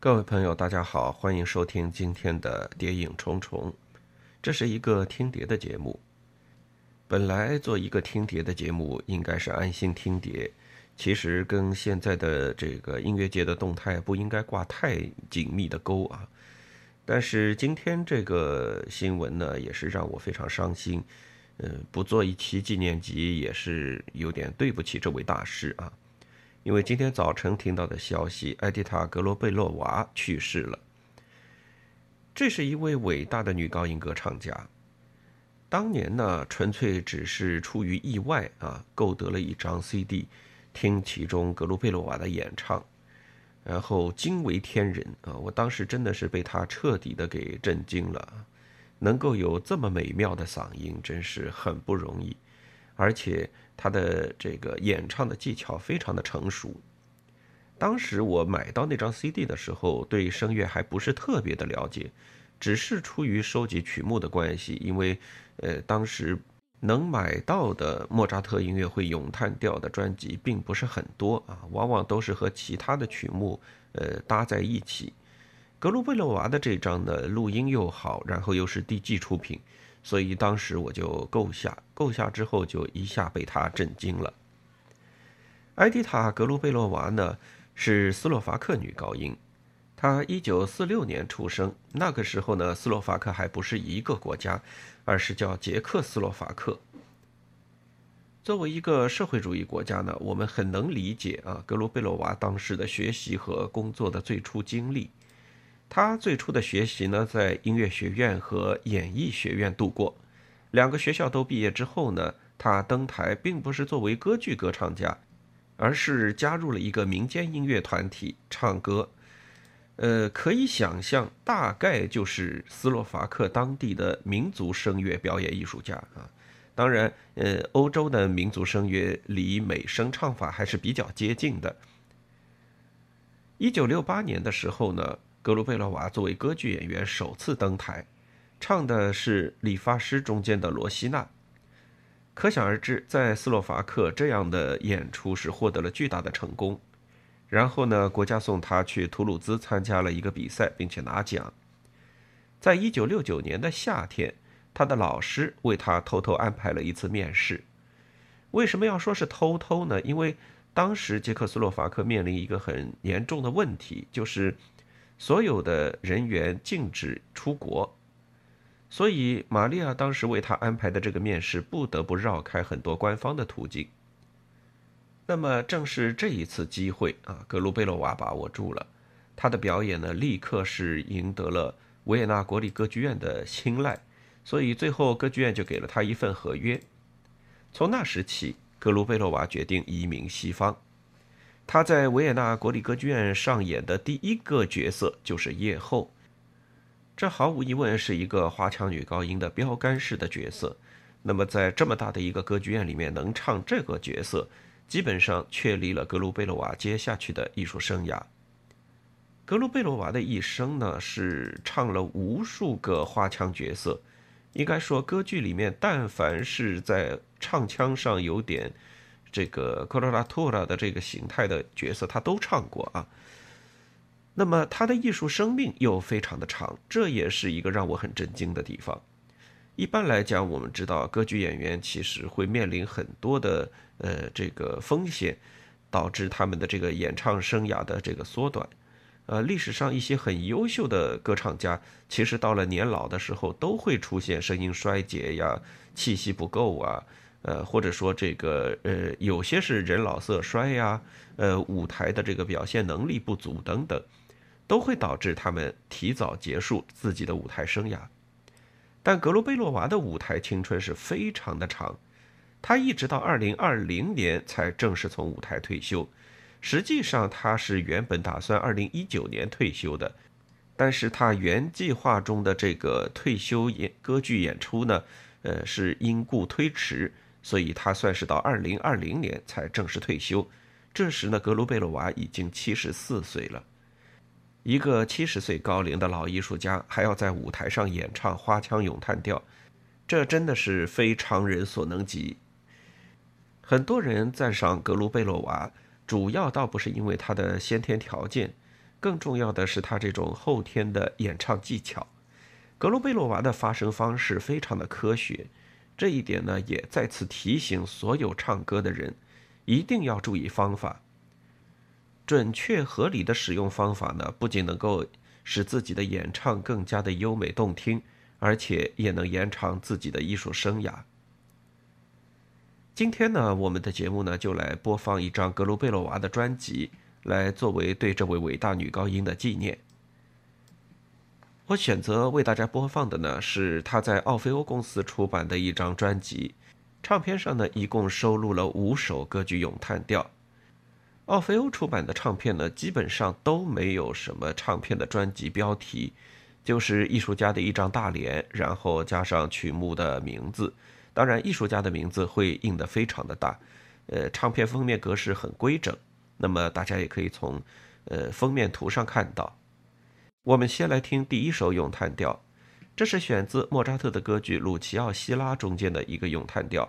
各位朋友，大家好，欢迎收听今天的《谍影重重》。这是一个听碟的节目。本来做一个听碟的节目，应该是安心听碟，其实跟现在的这个音乐界的动态不应该挂太紧密的钩啊。但是今天这个新闻呢，也是让我非常伤心。嗯，不做一期纪念集，也是有点对不起这位大师啊。因为今天早晨听到的消息，埃迪塔·格罗贝洛娃去世了。这是一位伟大的女高音歌唱家。当年呢，纯粹只是出于意外啊，购得了一张 CD，听其中格罗贝洛娃的演唱，然后惊为天人啊！我当时真的是被她彻底的给震惊了，能够有这么美妙的嗓音，真是很不容易，而且。他的这个演唱的技巧非常的成熟。当时我买到那张 CD 的时候，对声乐还不是特别的了解，只是出于收集曲目的关系，因为，呃，当时能买到的莫扎特音乐会咏叹调的专辑并不是很多啊，往往都是和其他的曲目，呃，搭在一起。格鲁贝洛娃的这张呢，录音又好，然后又是 DG 出品。所以当时我就购下，购下之后就一下被他震惊了。埃迪塔·格鲁贝洛娃呢是斯洛伐克女高音，她一九四六年出生，那个时候呢斯洛伐克还不是一个国家，而是叫捷克斯洛伐克。作为一个社会主义国家呢，我们很能理解啊格鲁贝洛娃当时的学习和工作的最初经历。他最初的学习呢，在音乐学院和演艺学院度过。两个学校都毕业之后呢，他登台并不是作为歌剧歌唱家，而是加入了一个民间音乐团体唱歌。呃，可以想象，大概就是斯洛伐克当地的民族声乐表演艺术家啊。当然，呃，欧洲的民族声乐离美声唱法还是比较接近的。一九六八年的时候呢。格鲁贝洛娃作为歌剧演员首次登台，唱的是《理发师》中间的罗西娜。可想而知，在斯洛伐克这样的演出是获得了巨大的成功。然后呢，国家送他去图鲁兹参加了一个比赛，并且拿奖。在一九六九年的夏天，他的老师为他偷偷安排了一次面试。为什么要说是偷偷呢？因为当时捷克斯洛伐克面临一个很严重的问题，就是。所有的人员禁止出国，所以玛利亚当时为他安排的这个面试不得不绕开很多官方的途径。那么正是这一次机会啊，格鲁贝洛娃把握住了，他的表演呢立刻是赢得了维也纳国立歌剧院的青睐，所以最后歌剧院就给了他一份合约。从那时起，格鲁贝洛娃决定移民西方。她在维也纳国立歌剧院上演的第一个角色就是夜后，这毫无疑问是一个花腔女高音的标杆式的角色。那么，在这么大的一个歌剧院里面能唱这个角色，基本上确立了格鲁贝洛娃接下去的艺术生涯。格鲁贝洛娃的一生呢，是唱了无数个花腔角色，应该说歌剧里面但凡是在唱腔上有点。这个科罗拉托拉的这个形态的角色，他都唱过啊。那么他的艺术生命又非常的长，这也是一个让我很震惊的地方。一般来讲，我们知道歌剧演员其实会面临很多的呃这个风险，导致他们的这个演唱生涯的这个缩短。呃，历史上一些很优秀的歌唱家，其实到了年老的时候，都会出现声音衰竭呀、气息不够啊。呃，或者说这个呃，有些是人老色衰呀，呃，舞台的这个表现能力不足等等，都会导致他们提早结束自己的舞台生涯。但格罗贝洛娃的舞台青春是非常的长，他一直到二零二零年才正式从舞台退休。实际上他是原本打算二零一九年退休的，但是他原计划中的这个退休演歌剧演出呢，呃，是因故推迟。所以他算是到二零二零年才正式退休，这时呢，格鲁贝洛娃已经七十四岁了。一个七十岁高龄的老艺术家还要在舞台上演唱花腔咏叹调，这真的是非常人所能及。很多人赞赏格鲁贝洛娃，主要倒不是因为他的先天条件，更重要的是他这种后天的演唱技巧。格鲁贝洛娃的发声方式非常的科学，这一点呢也再次提醒所有唱歌的人，一定要注意方法。准确合理的使用方法呢，不仅能够使自己的演唱更加的优美动听，而且也能延长自己的艺术生涯。今天呢，我们的节目呢就来播放一张格鲁贝洛娃的专辑，来作为对这位伟大女高音的纪念。我选择为大家播放的呢是他在奥菲欧公司出版的一张专辑，唱片上呢一共收录了五首歌剧咏叹调。奥菲欧出版的唱片呢基本上都没有什么唱片的专辑标题，就是艺术家的一张大脸，然后加上曲目的名字。当然，艺术家的名字会印得非常的大，呃，唱片封面格式很规整。那么大家也可以从，呃，封面图上看到。我们先来听第一首咏叹调，这是选自莫扎特的歌剧《鲁奇奥希拉》中间的一个咏叹调。《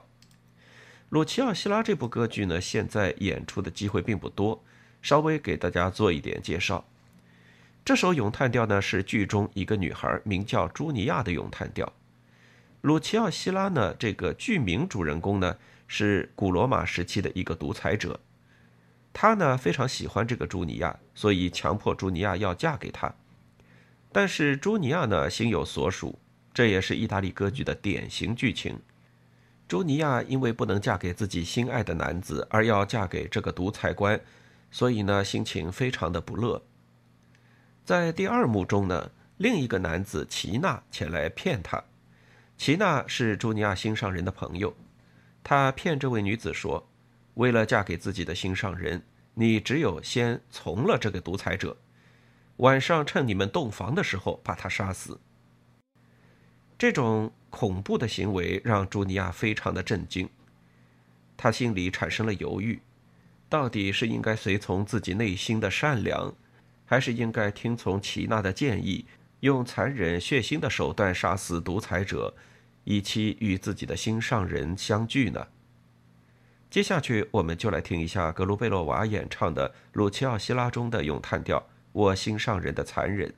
鲁奇奥希拉》这部歌剧呢，现在演出的机会并不多，稍微给大家做一点介绍。这首咏叹调呢，是剧中一个女孩名叫朱尼亚的咏叹调。鲁奇奥希拉呢？这个剧名主人公呢是古罗马时期的一个独裁者，他呢非常喜欢这个朱尼亚，所以强迫朱尼亚要嫁给他。但是朱尼亚呢心有所属，这也是意大利歌剧的典型剧情。朱尼亚因为不能嫁给自己心爱的男子，而要嫁给这个独裁官，所以呢心情非常的不乐。在第二幕中呢，另一个男子齐娜前来骗他。齐娜是朱尼亚心上人的朋友，他骗这位女子说：“为了嫁给自己的心上人，你只有先从了这个独裁者，晚上趁你们洞房的时候把他杀死。”这种恐怖的行为让朱尼亚非常的震惊，他心里产生了犹豫：到底是应该随从自己内心的善良，还是应该听从齐娜的建议？用残忍血腥的手段杀死独裁者，以期与自己的心上人相聚呢？接下去，我们就来听一下格鲁贝洛娃演唱的《鲁奇奥希拉》中的咏叹调《我心上人的残忍》。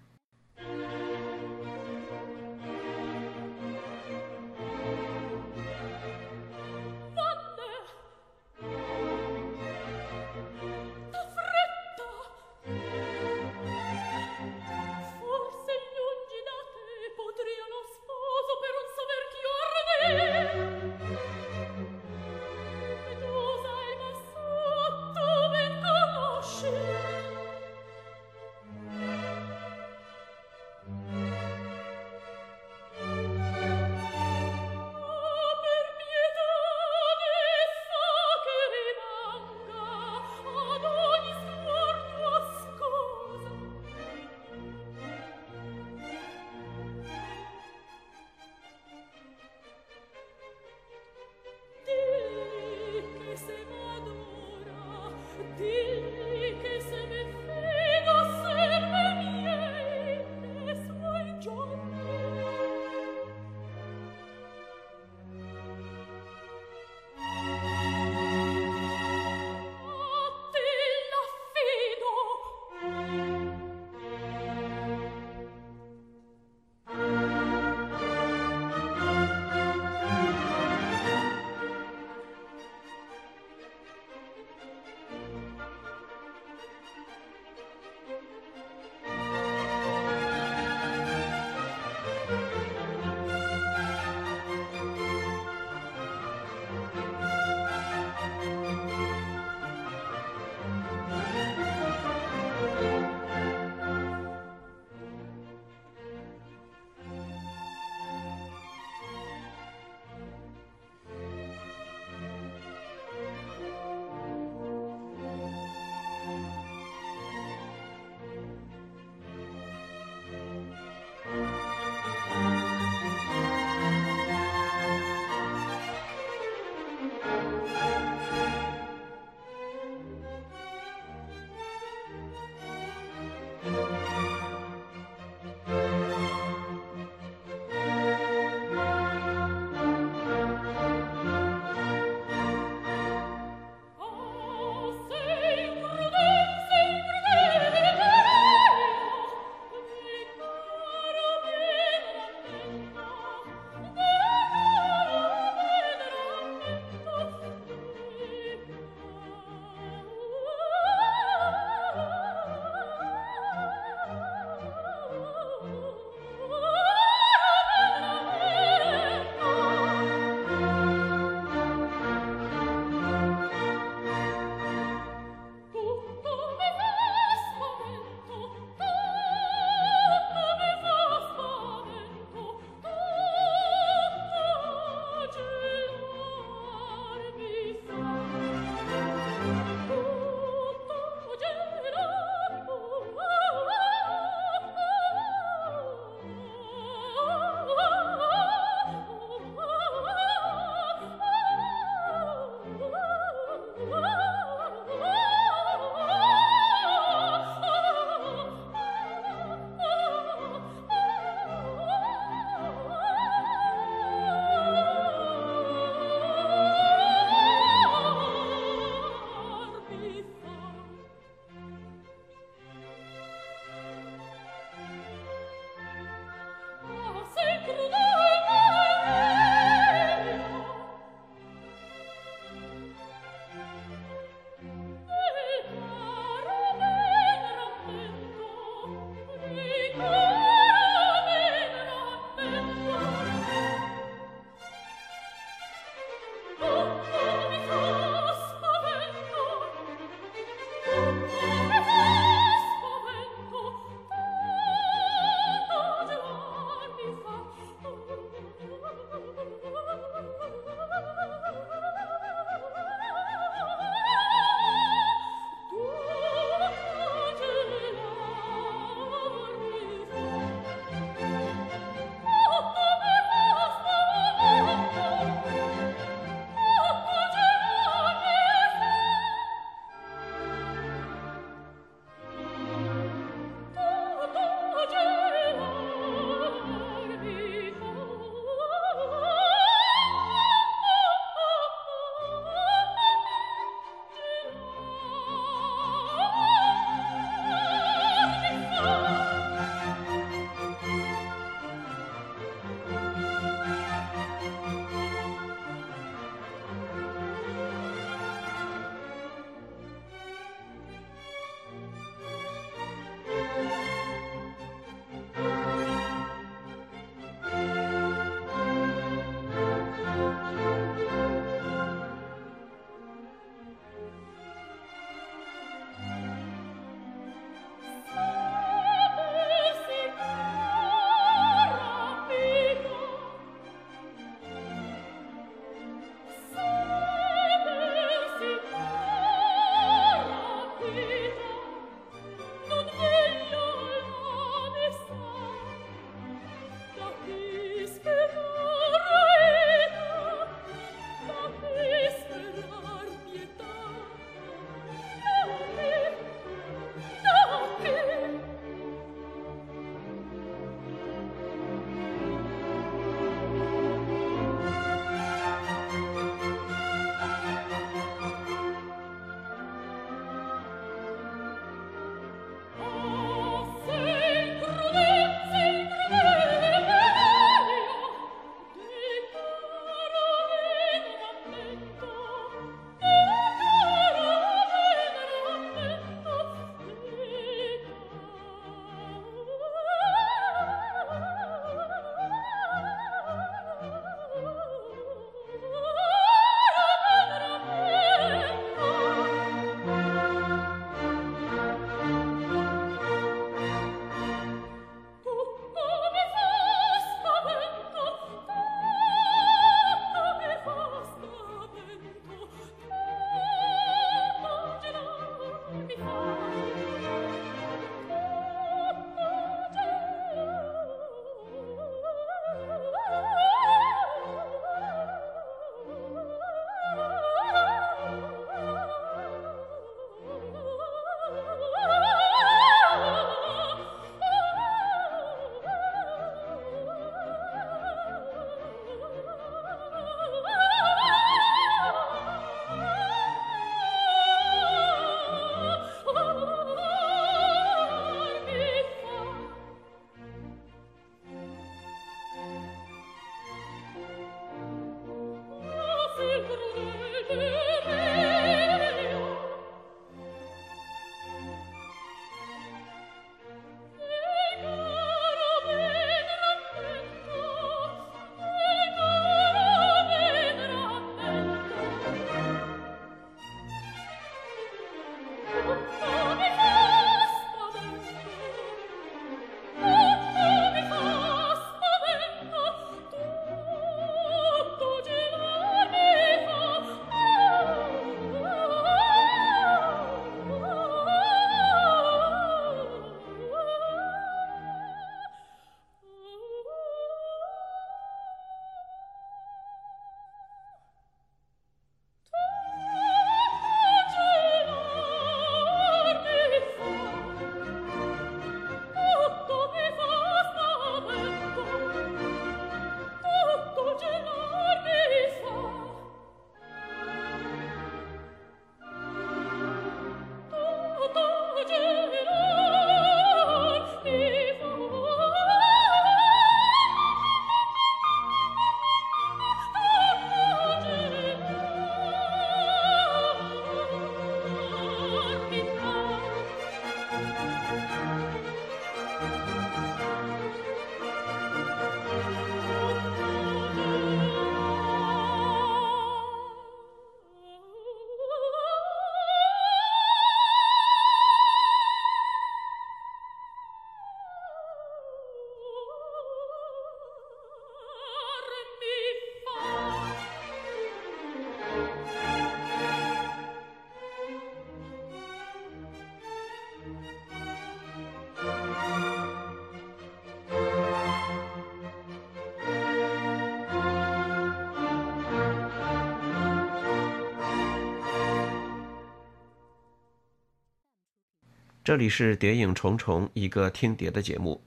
这里是《谍影重重》一个听碟的节目。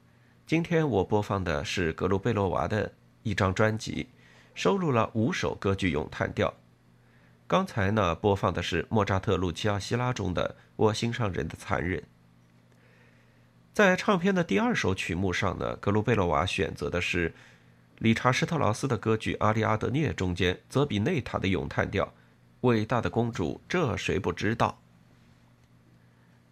今天我播放的是格鲁贝洛娃的一张专辑，收录了五首歌剧咏叹调。刚才呢，播放的是莫扎特《路齐亚希拉》中的《我心上人的残忍》。在唱片的第二首曲目上呢，格鲁贝洛娃选择的是理查施特劳斯的歌剧《阿里阿德涅》中间泽比内塔的咏叹调，《伟大的公主》，这谁不知道？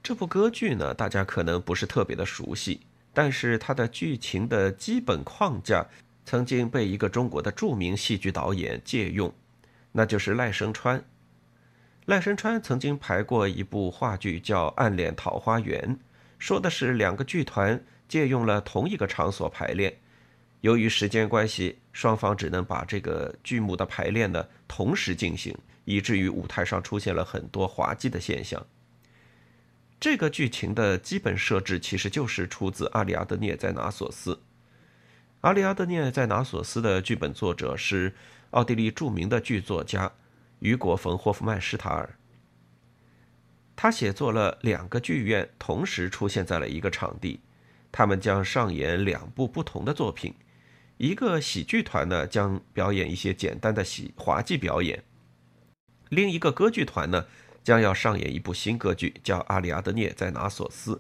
这部歌剧呢，大家可能不是特别的熟悉，但是它的剧情的基本框架曾经被一个中国的著名戏剧导演借用。那就是赖声川。赖声川曾经排过一部话剧，叫《暗恋桃花源》，说的是两个剧团借用了同一个场所排练。由于时间关系，双方只能把这个剧目的排练呢同时进行，以至于舞台上出现了很多滑稽的现象。这个剧情的基本设置其实就是出自《阿里阿德涅在拿索斯》。《阿里阿德涅在拿索斯》的剧本作者是。奥地利著名的剧作家雨果·冯·霍夫曼施塔尔，他写作了两个剧院同时出现在了一个场地，他们将上演两部不同的作品。一个喜剧团呢将表演一些简单的喜滑稽表演，另一个歌剧团呢将要上演一部新歌剧，叫《阿里阿德涅在拿索斯》，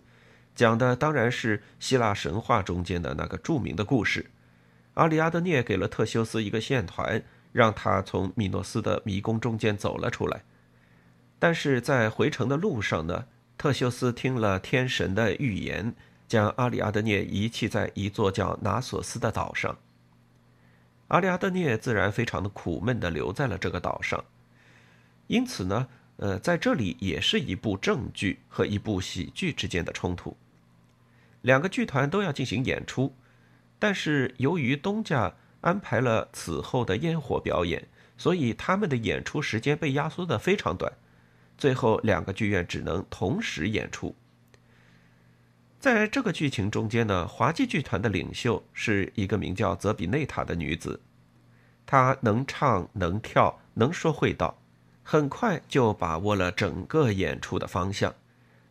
讲的当然是希腊神话中间的那个著名的故事。阿里阿德涅给了特修斯一个线团。让他从米诺斯的迷宫中间走了出来，但是在回程的路上呢，特修斯听了天神的预言，将阿里阿德涅遗弃在一座叫拿索斯的岛上。阿里阿德涅自然非常的苦闷的留在了这个岛上，因此呢，呃，在这里也是一部正剧和一部喜剧之间的冲突，两个剧团都要进行演出，但是由于东家。安排了此后的烟火表演，所以他们的演出时间被压缩的非常短，最后两个剧院只能同时演出。在这个剧情中间呢，滑稽剧团的领袖是一个名叫泽比内塔的女子，她能唱能跳能说会道，很快就把握了整个演出的方向。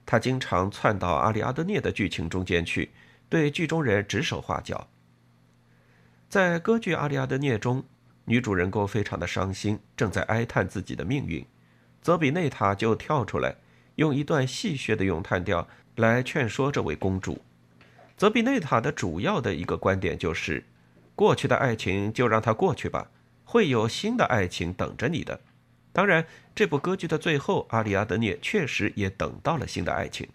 他经常窜到阿里阿德涅的剧情中间去，对剧中人指手画脚。在歌剧《阿里阿德涅》中，女主人公非常的伤心，正在哀叹自己的命运。泽比内塔就跳出来，用一段戏谑的咏叹调来劝说这位公主。泽比内塔的主要的一个观点就是：过去的爱情就让它过去吧，会有新的爱情等着你的。当然，这部歌剧的最后，阿里阿德涅确实也等到了新的爱情。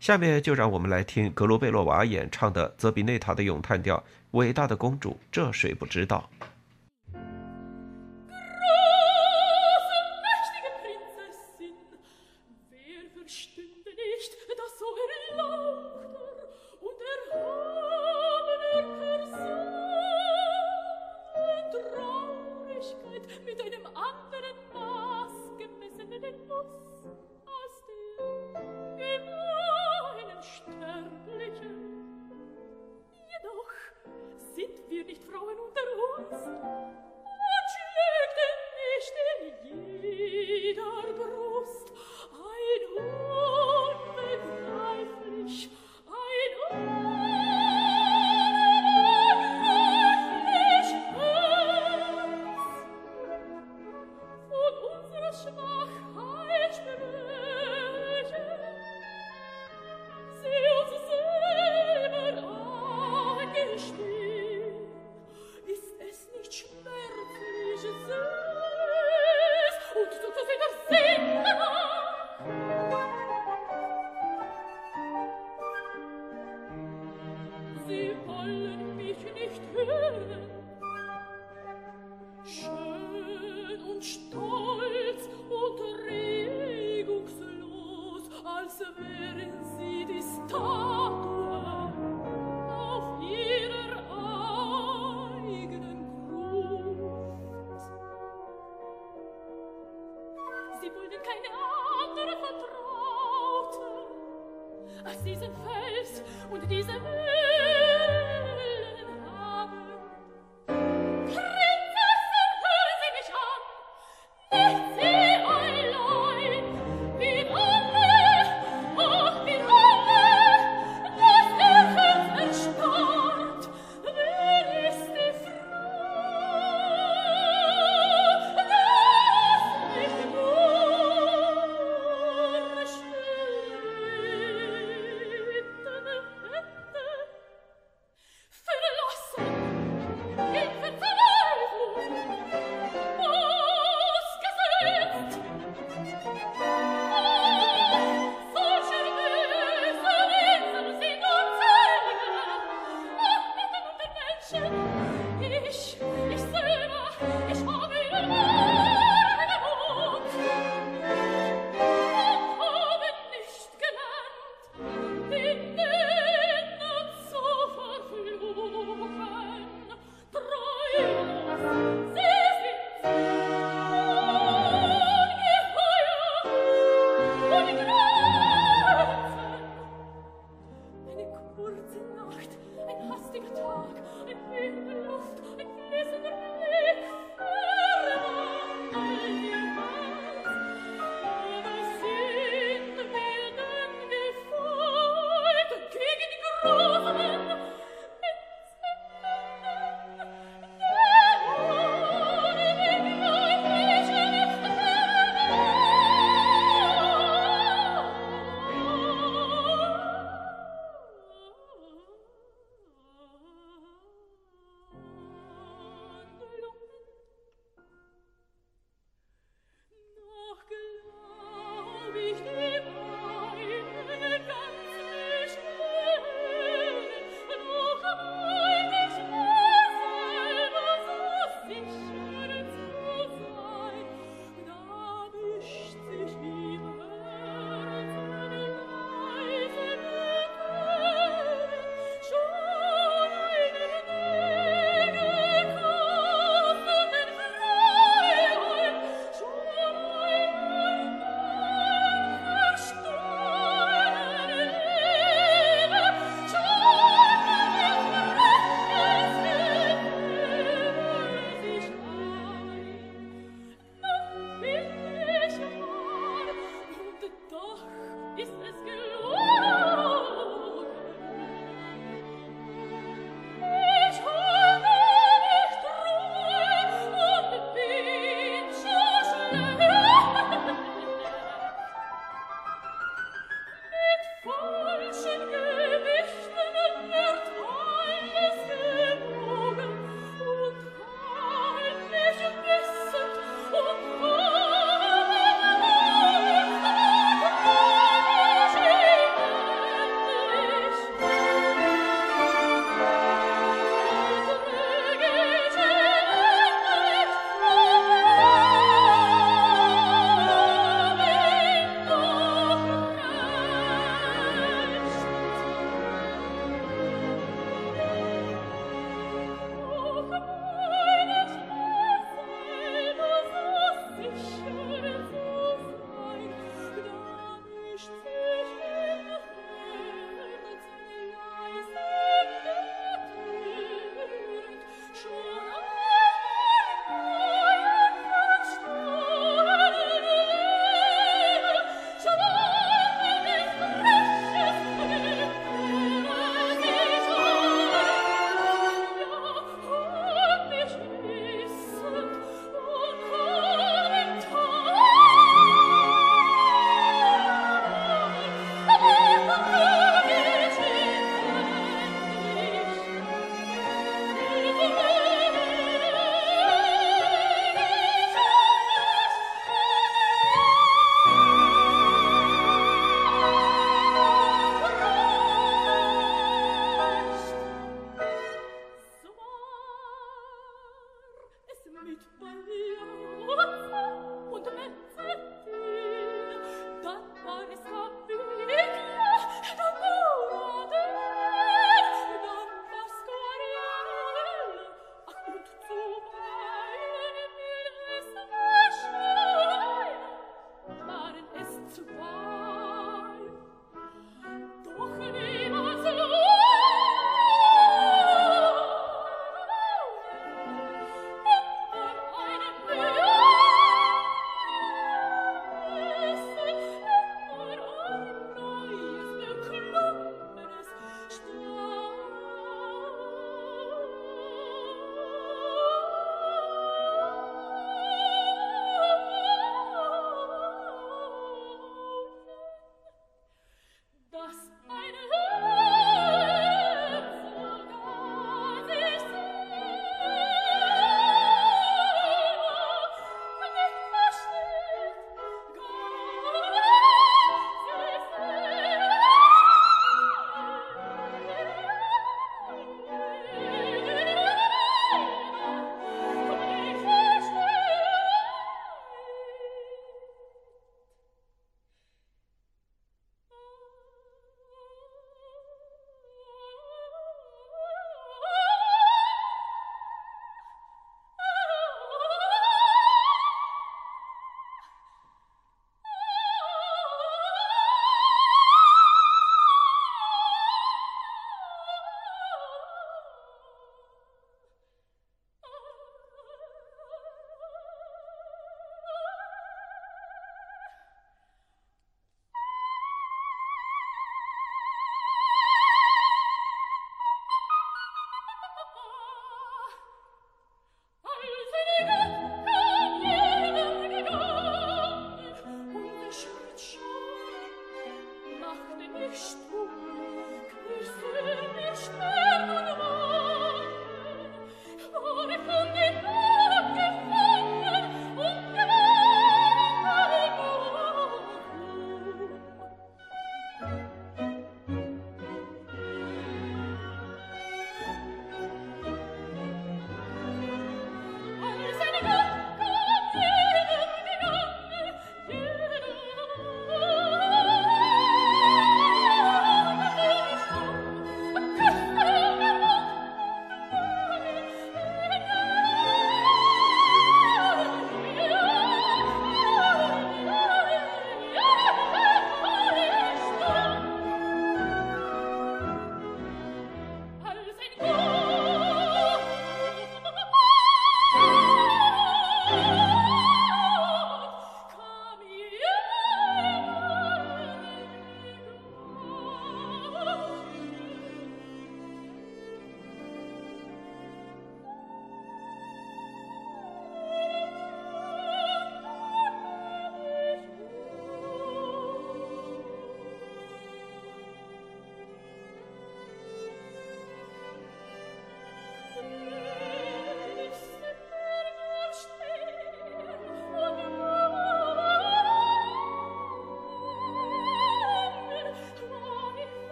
下面就让我们来听格罗贝洛娃演唱的泽比内塔的咏叹调《伟大的公主》，这谁不知道？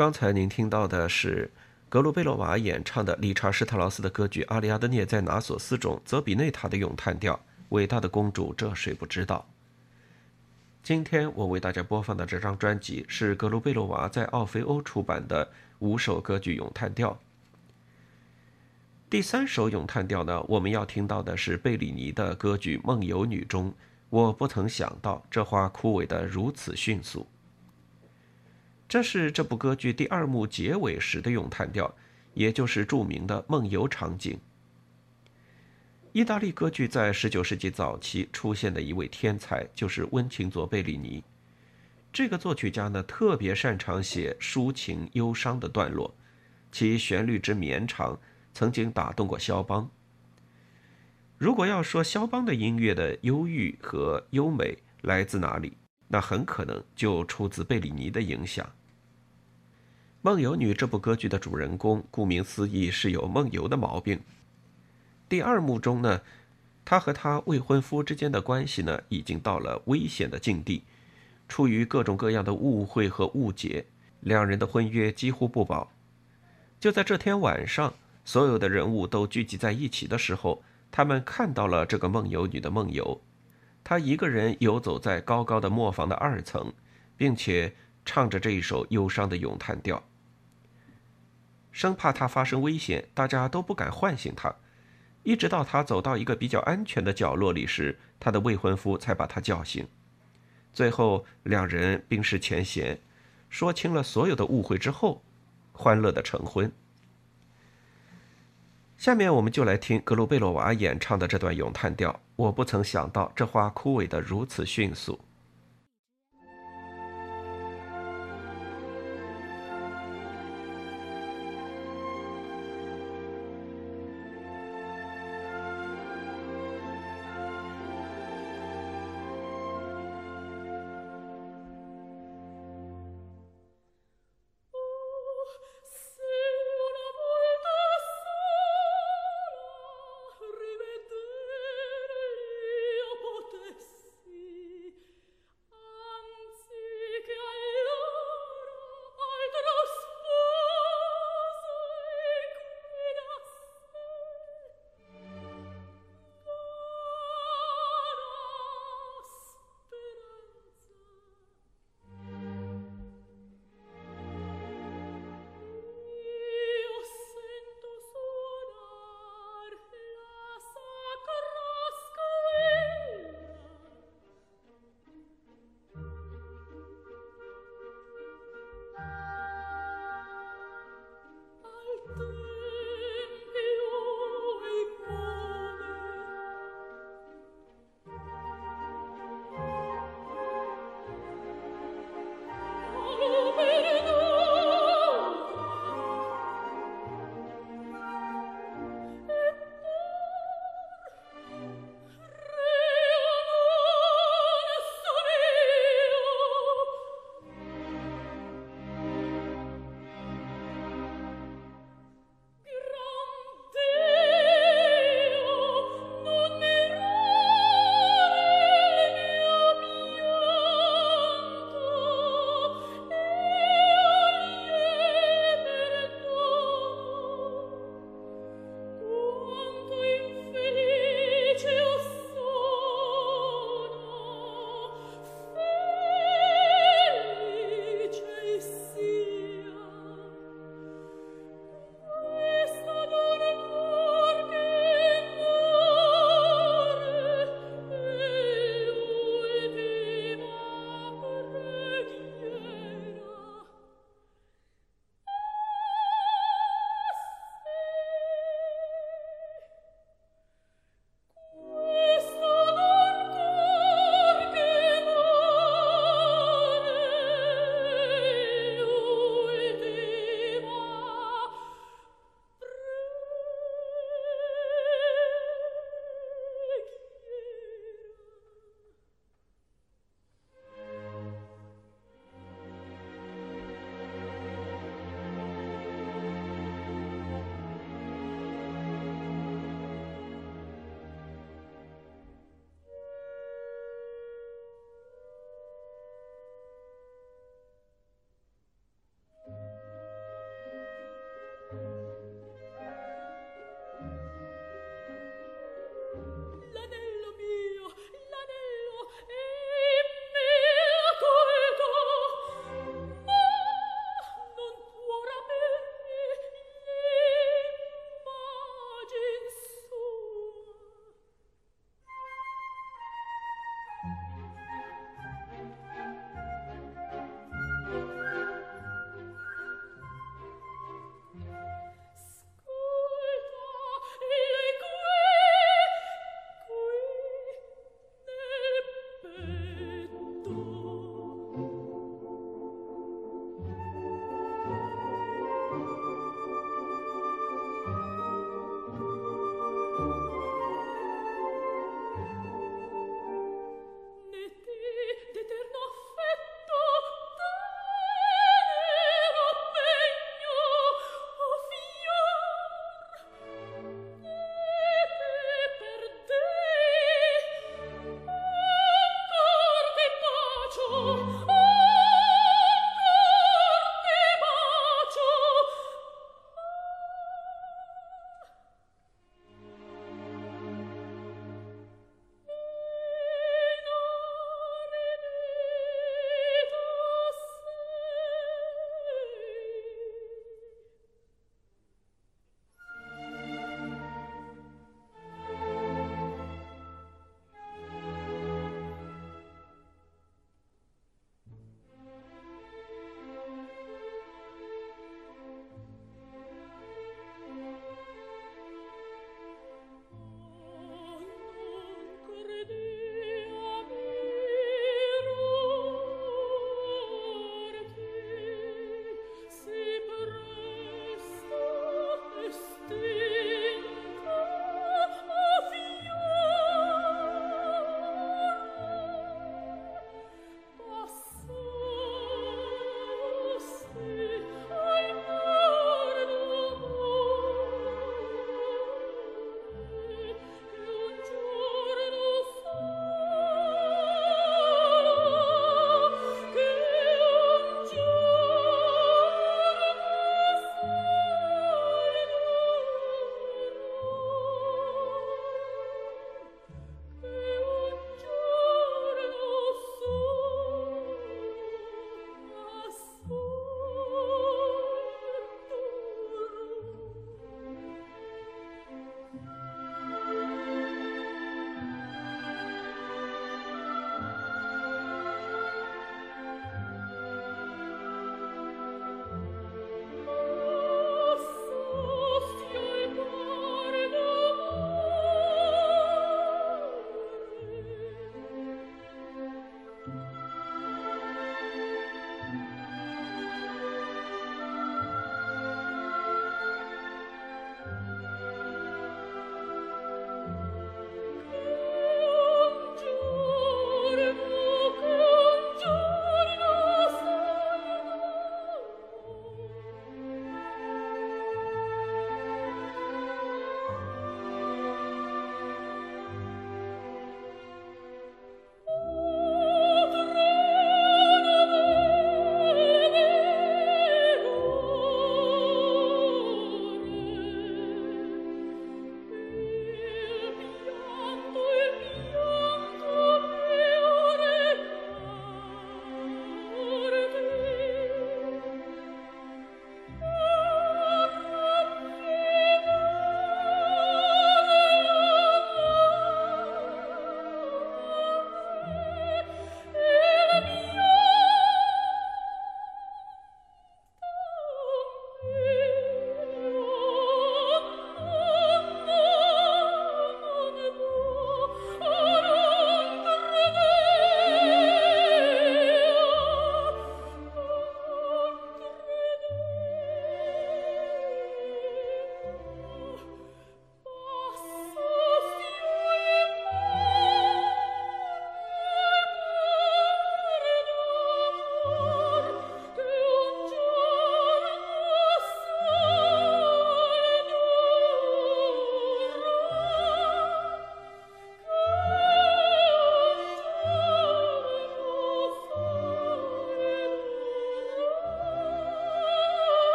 刚才您听到的是格鲁贝洛娃演唱的理查施特劳斯的歌剧《阿里阿德涅在拿索斯》中泽比内塔的咏叹调《伟大的公主》，这谁不知道？今天我为大家播放的这张专辑是格鲁贝洛娃在奥菲欧出版的五首歌剧咏叹调。第三首咏叹调呢，我们要听到的是贝里尼的歌剧《梦游女》中，我不曾想到这花枯萎的如此迅速。这是这部歌剧第二幕结尾时的咏叹调，也就是著名的梦游场景。意大利歌剧在19世纪早期出现的一位天才就是温情佐·贝里尼。这个作曲家呢，特别擅长写抒情忧伤的段落，其旋律之绵长曾经打动过肖邦。如果要说肖邦的音乐的忧郁和优美来自哪里，那很可能就出自贝里尼的影响。《梦游女》这部歌剧的主人公，顾名思义是有梦游的毛病。第二幕中呢，她和她未婚夫之间的关系呢，已经到了危险的境地。出于各种各样的误会和误解，两人的婚约几乎不保。就在这天晚上，所有的人物都聚集在一起的时候，他们看到了这个梦游女的梦游。她一个人游走在高高的磨坊的二层，并且唱着这一首忧伤的咏叹调。生怕他发生危险，大家都不敢唤醒他，一直到他走到一个比较安全的角落里时，他的未婚夫才把他叫醒。最后，两人冰释前嫌，说清了所有的误会之后，欢乐的成婚。下面我们就来听格鲁贝洛娃演唱的这段咏叹调。我不曾想到，这花枯萎的如此迅速。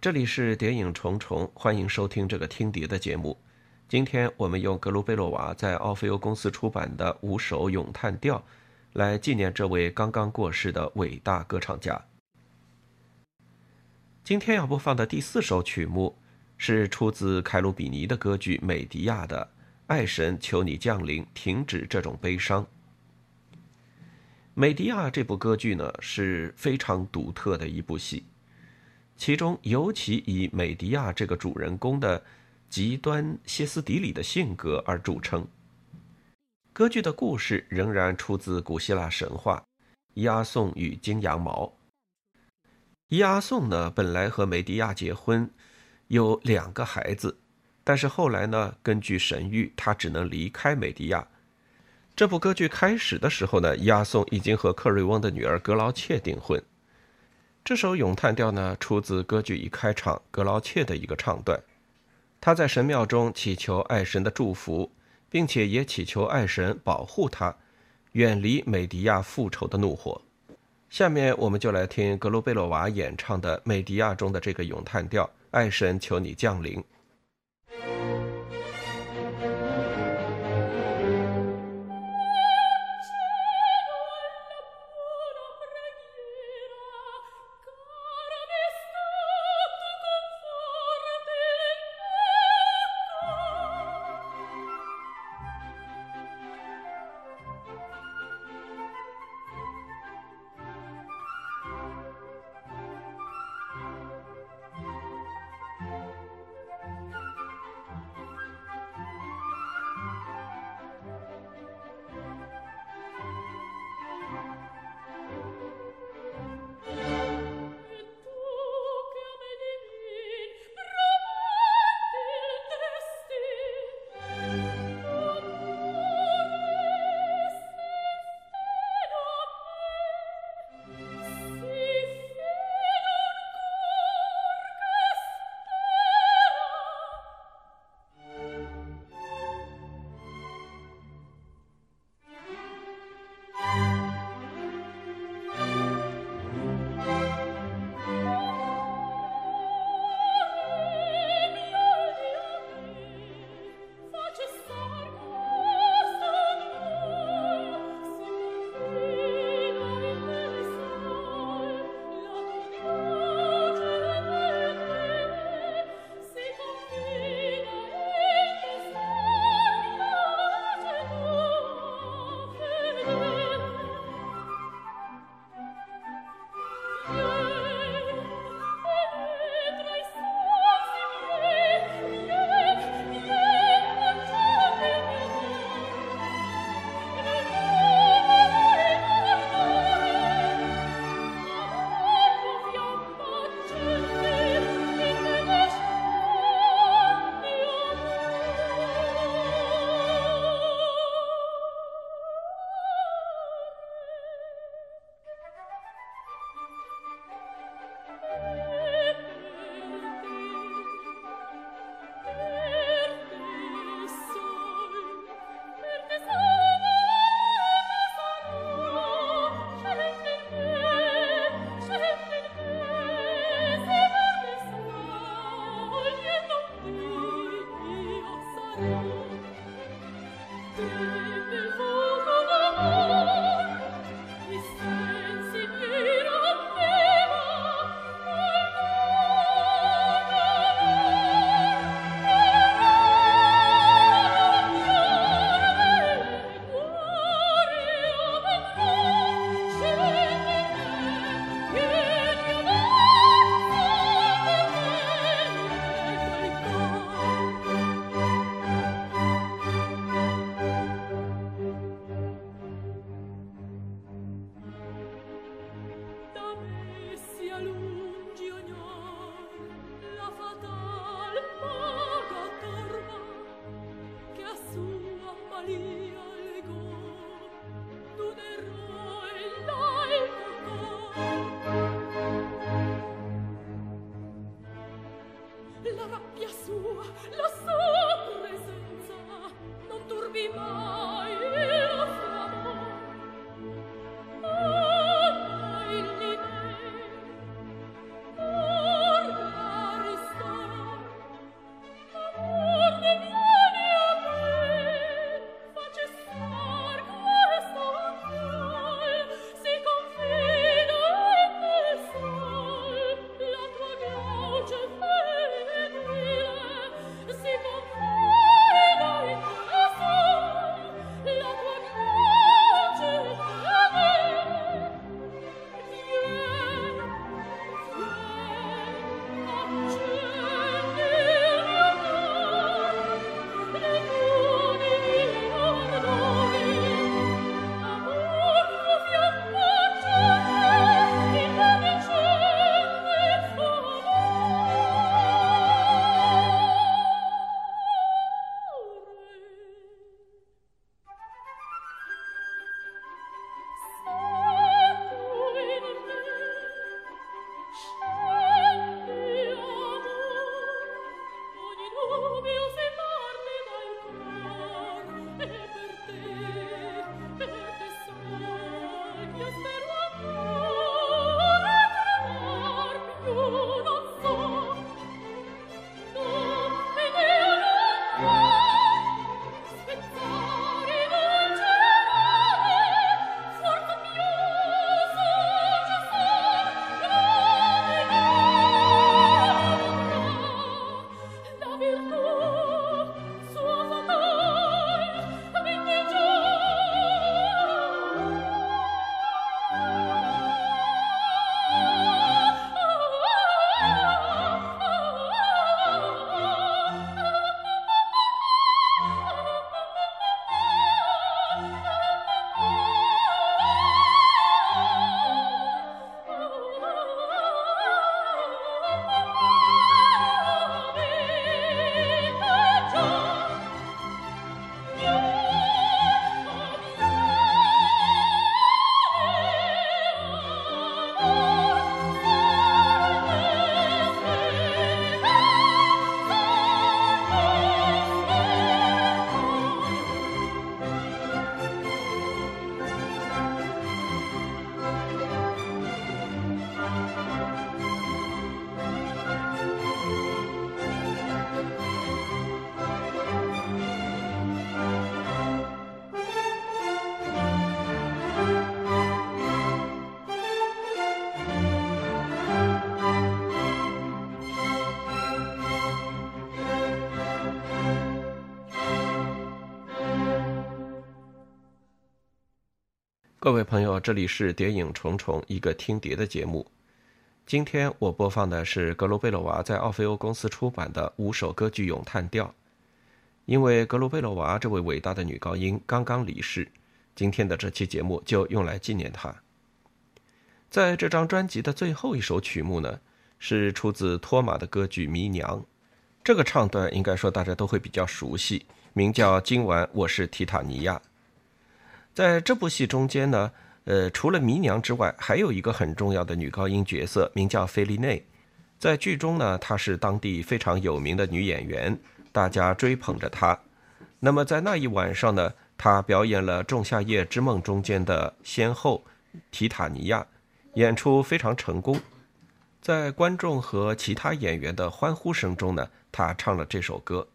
这里是谍影重重，欢迎收听这个听碟的节目。今天我们用格鲁贝洛娃在奥菲欧公司出版的五首咏叹调，来纪念这位刚刚过世的伟大歌唱家。今天要播放的第四首曲目，是出自凯鲁比尼的歌剧《美迪亚》的《爱神，求你降临，停止这种悲伤》。《美迪亚》这部歌剧呢是非常独特的一部戏，其中尤其以美迪亚这个主人公的极端歇斯底里的性格而著称。歌剧的故事仍然出自古希腊神话，伊阿宋与金羊毛。伊阿宋呢本来和美迪亚结婚，有两个孩子，但是后来呢，根据神谕，他只能离开美迪亚。这部歌剧开始的时候呢，亚颂已经和克瑞翁的女儿格劳切订婚。这首咏叹调呢，出自歌剧一开场格劳切的一个唱段。他在神庙中祈求爱神的祝福，并且也祈求爱神保护他，远离美迪亚复仇的怒火。下面我们就来听格罗贝洛娃演唱的《美迪亚》中的这个咏叹调：爱神，求你降临。各位朋友，这里是《谍影重重》一个听碟的节目。今天我播放的是格罗贝洛娃在奥菲欧公司出版的五首歌剧咏叹调。因为格罗贝洛娃这位伟大的女高音刚刚离世，今天的这期节目就用来纪念她。在这张专辑的最后一首曲目呢，是出自托马的歌剧《迷娘》。这个唱段应该说大家都会比较熟悉，名叫《今晚我是提塔尼亚》。在这部戏中间呢，呃，除了迷娘之外，还有一个很重要的女高音角色，名叫菲利内。在剧中呢，她是当地非常有名的女演员，大家追捧着她。那么在那一晚上呢，她表演了《仲夏夜之梦》中间的先后提塔尼亚，演出非常成功。在观众和其他演员的欢呼声中呢，她唱了这首歌。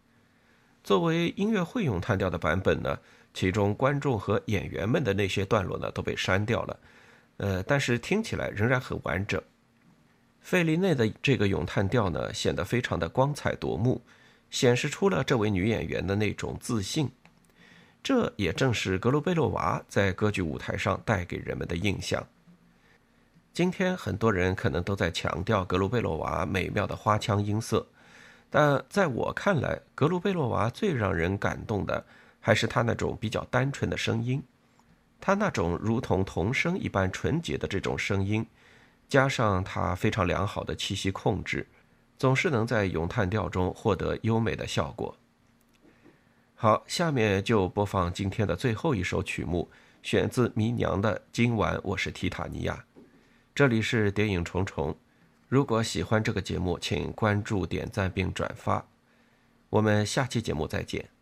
作为音乐会咏叹调的版本呢。其中观众和演员们的那些段落呢都被删掉了，呃，但是听起来仍然很完整。费利内的这个咏叹调呢显得非常的光彩夺目，显示出了这位女演员的那种自信。这也正是格鲁贝洛娃在歌剧舞台上带给人们的印象。今天很多人可能都在强调格鲁贝洛娃美妙的花腔音色，但在我看来，格鲁贝洛娃最让人感动的。还是他那种比较单纯的声音，他那种如同童声一般纯洁的这种声音，加上他非常良好的气息控制，总是能在咏叹调中获得优美的效果。好，下面就播放今天的最后一首曲目，选自《迷娘》的《今晚我是提塔尼亚》。这里是谍影重重，如果喜欢这个节目，请关注、点赞并转发。我们下期节目再见。